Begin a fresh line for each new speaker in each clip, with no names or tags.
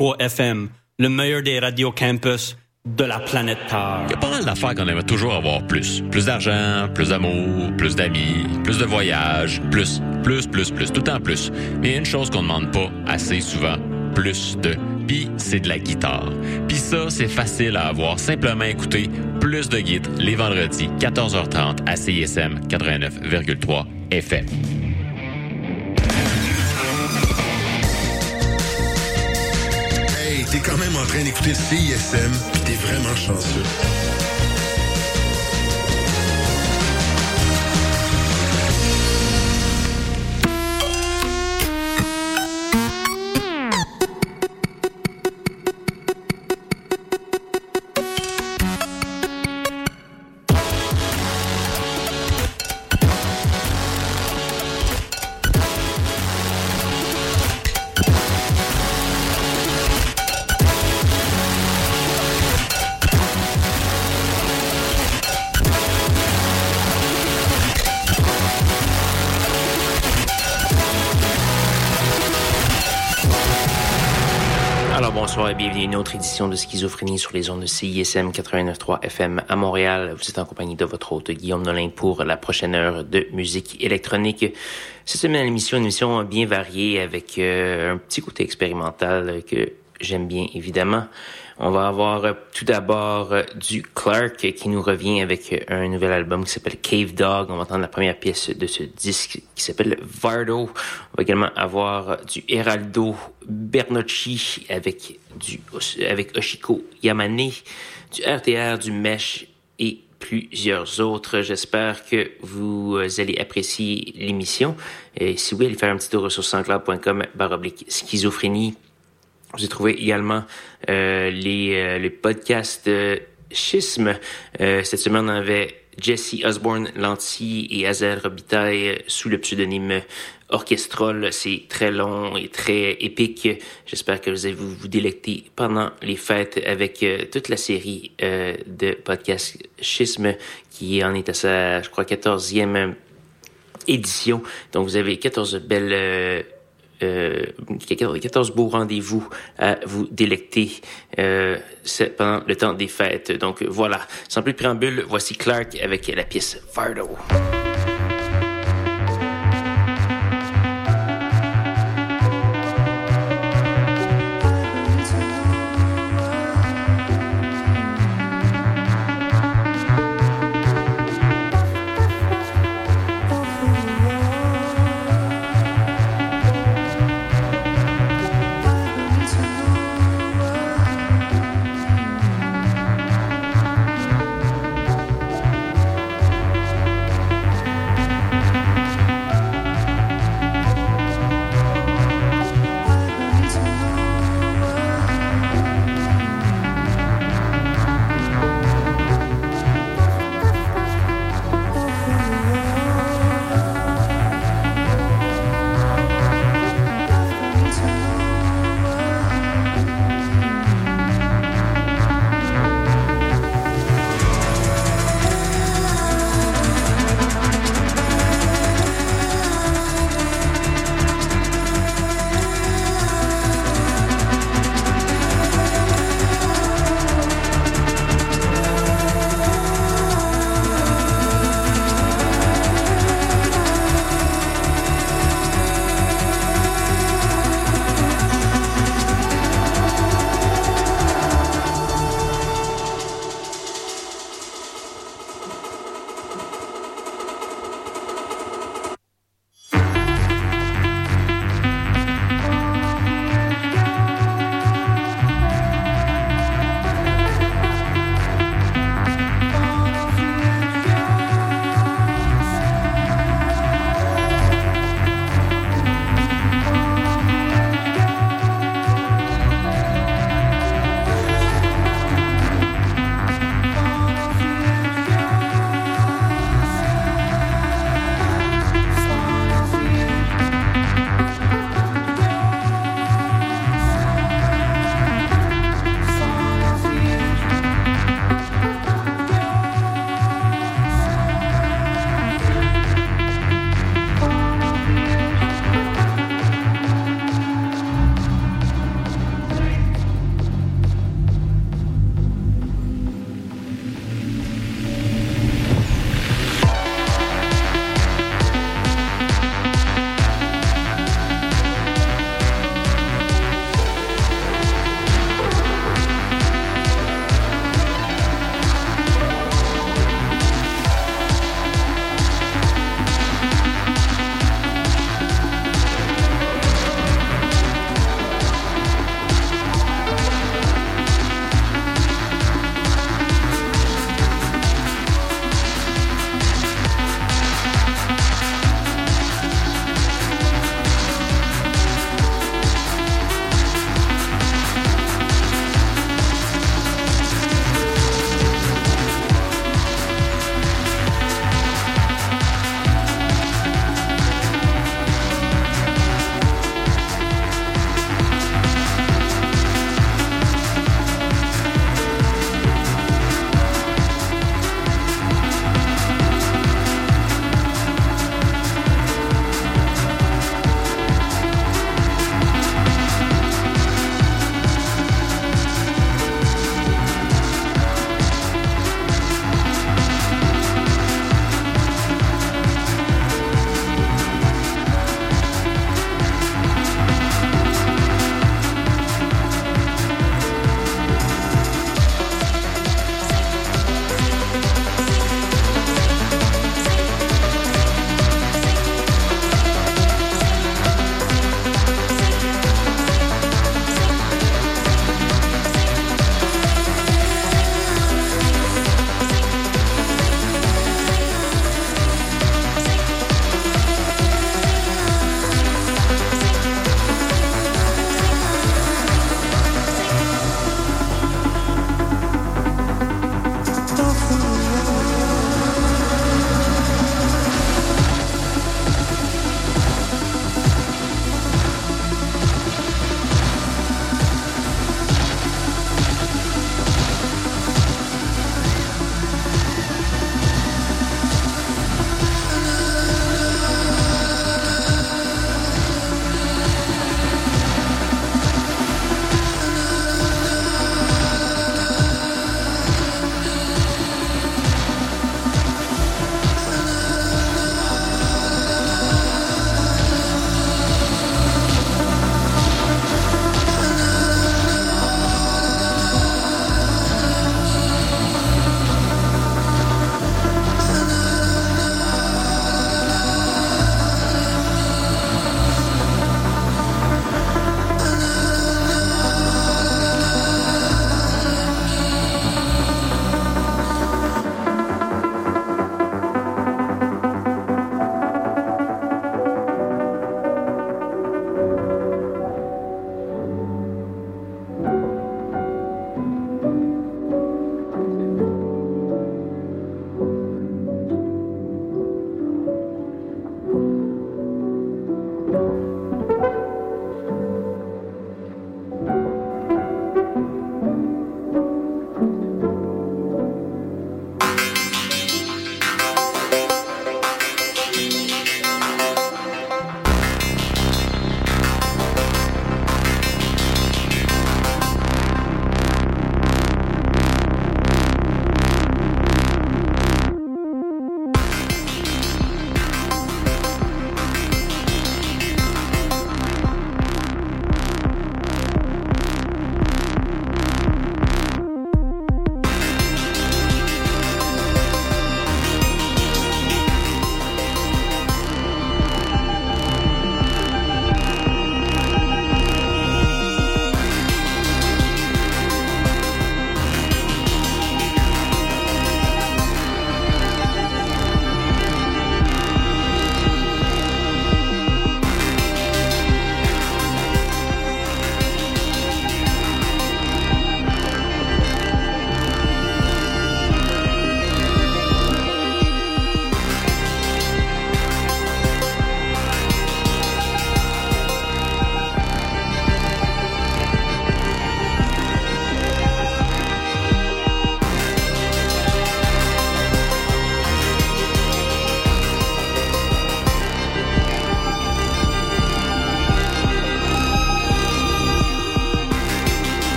89.3 FM, le meilleur des radios campus de la planète Terre.
Il y a pas mal d'affaires qu'on aimerait toujours avoir plus. Plus d'argent, plus d'amour, plus d'amis, plus de voyages, plus, plus, plus, plus, tout en plus. Mais une chose qu'on ne demande pas assez souvent, plus de. Puis c'est de la guitare. Puis ça, c'est facile à avoir. Simplement écouter plus de guides les vendredis, 14h30 à CISM 89,3 FM.
T'es quand même en train d'écouter CISM, pis t'es vraiment chanceux.
Autre édition de Schizophrénie sur les ondes de CISM 89.3 FM à Montréal. Vous êtes en compagnie de votre hôte Guillaume Nolin pour la prochaine heure de musique électronique. Cette semaine, l'émission, une émission bien variée avec euh, un petit côté expérimental que j'aime bien évidemment. On va avoir euh, tout d'abord euh, du Clark qui nous revient avec euh, un nouvel album qui s'appelle Cave Dog. On va entendre la première pièce de ce disque qui s'appelle Vardo. On va également avoir du Heraldo Bernocchi avec Oshiko Yamane, du RTR, du Mesh et plusieurs autres. J'espère que vous allez apprécier l'émission. Et si oui, allez faire un petit tour sur sanscloud.com baroblique schizophrénie. J'ai trouvé également euh, les, euh, les podcasts euh, Schisme. Euh, cette semaine, on avait Jesse Osborne Lanty et Azel Robitaille sous le pseudonyme Orchestrol. C'est très long et très épique. J'espère que vous allez vous, vous délecter pendant les fêtes avec toute la série euh, de podcasts Schisme qui en est à sa, je crois, 14e édition. Donc, vous avez 14 belles... euh, euh, 14 beaux rendez-vous à vous délecter euh, pendant le temps des fêtes. Donc voilà, sans plus de préambule, voici Clark avec la pièce Fardo.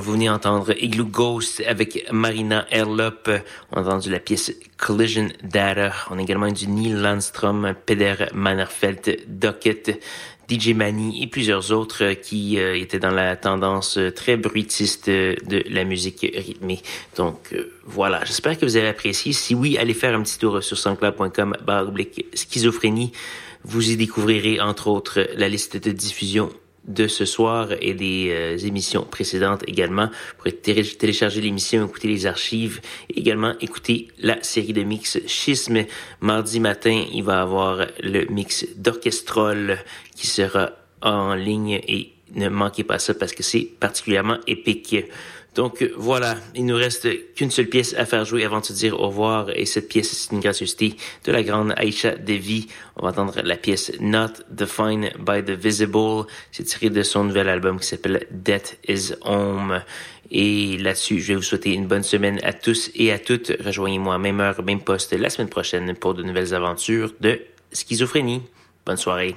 Vous venez entendre Igloo Ghost avec Marina Erlop. On a entendu la pièce Collision Data. On a également du Neil Landstrom, Peder Mannerfeld, Docket, DJ Manny et plusieurs autres qui euh, étaient dans la tendance très bruitiste de la musique rythmée. Donc euh, voilà, j'espère que vous avez apprécié. Si oui, allez faire un petit tour sur soundcloud.com schizophrénie. Vous y découvrirez entre autres la liste de diffusion de ce soir et des euh, émissions précédentes également. Vous pourrez télécharger l'émission, écouter les archives également écouter la série de mix Schisme. Mardi matin, il va avoir le mix d'orchestrol qui sera en ligne et ne manquez pas ça parce que c'est particulièrement épique. Donc voilà, il nous reste qu'une seule pièce à faire jouer avant de se dire au revoir. Et cette pièce, c'est une gracieuseté de la grande Aisha Devi. On va entendre la pièce Not Defined by the Visible. C'est tiré de son nouvel album qui s'appelle Death is Home. Et là-dessus, je vais vous souhaiter une bonne semaine à tous et à toutes. Rejoignez-moi même heure, même poste la semaine prochaine pour de nouvelles aventures de schizophrénie. Bonne soirée.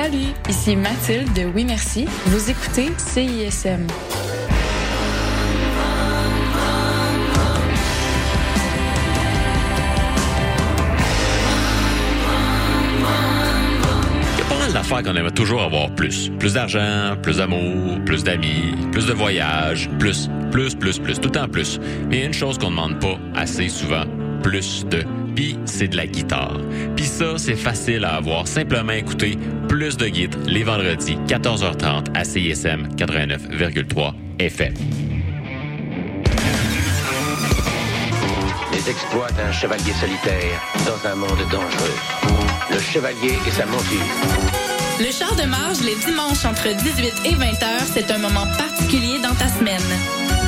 Salut, ici Mathilde de Oui Merci. Vous écoutez CISM.
D'affaires qu'on aimerait toujours avoir plus. Plus d'argent, plus d'amour, plus d'amis, plus de voyages, plus, plus, plus, plus, tout en plus. Mais il y a une chose qu'on demande pas assez souvent, plus de. Puis c'est de la guitare. Puis ça, c'est facile à avoir. Simplement écouter plus de guides les vendredis, 14h30 à CISM 89,3 FM.
Les exploits d'un chevalier solitaire dans un monde dangereux. Le chevalier et sa monture.
Le char de marge les dimanches entre 18 et 20 heures, c'est un moment particulier dans ta semaine.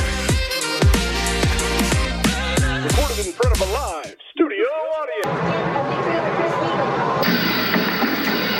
Recorded in front of a live studio audience.